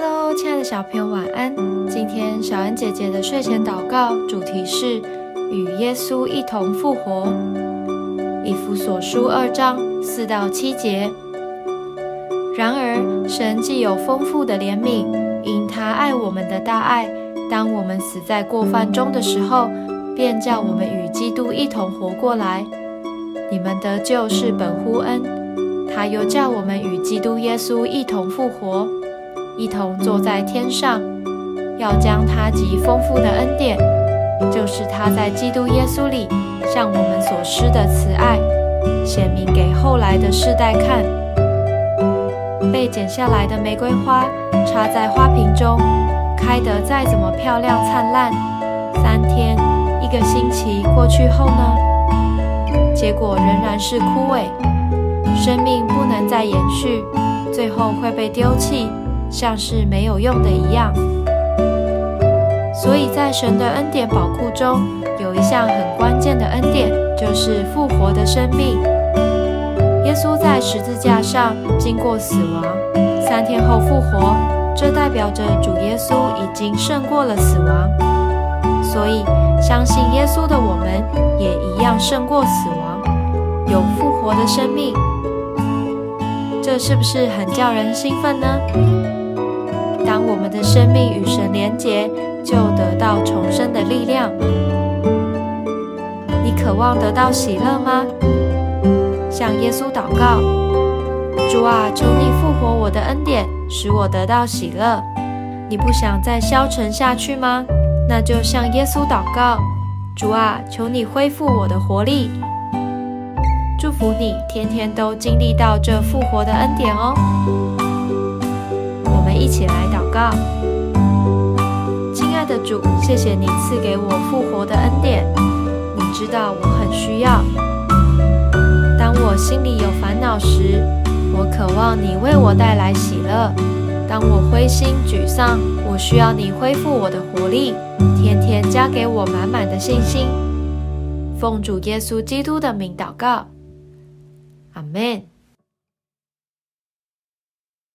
Hello，亲爱的小朋友，晚安。今天小恩姐姐的睡前祷告主题是与耶稣一同复活。以弗所书二章四到七节。然而，神既有丰富的怜悯，因他爱我们的大爱，当我们死在过犯中的时候，便叫我们与基督一同活过来。你们得救是本乎恩，他又叫我们与基督耶稣一同复活。一同坐在天上，要将他极丰富的恩典，就是他在基督耶稣里向我们所施的慈爱，显明给后来的世代看。被剪下来的玫瑰花插在花瓶中，开得再怎么漂亮灿烂，三天、一个星期过去后呢？结果仍然是枯萎，生命不能再延续，最后会被丢弃。像是没有用的一样，所以在神的恩典宝库中，有一项很关键的恩典，就是复活的生命。耶稣在十字架上经过死亡，三天后复活，这代表着主耶稣已经胜过了死亡。所以，相信耶稣的我们也一样胜过死亡，有复活的生命。这是不是很叫人兴奋呢？当我们的生命与神连结，就得到重生的力量。你渴望得到喜乐吗？向耶稣祷告：主啊，求你复活我的恩典，使我得到喜乐。你不想再消沉下去吗？那就向耶稣祷告：主啊，求你恢复我的活力。祝福你，天天都经历到这复活的恩典哦。我们一起来祷亲爱的主，谢谢你赐给我复活的恩典。你知道我很需要。当我心里有烦恼时，我渴望你为我带来喜乐；当我灰心沮丧，我需要你恢复我的活力，天天加给我满满的信心。奉主耶稣基督的名祷告，阿门。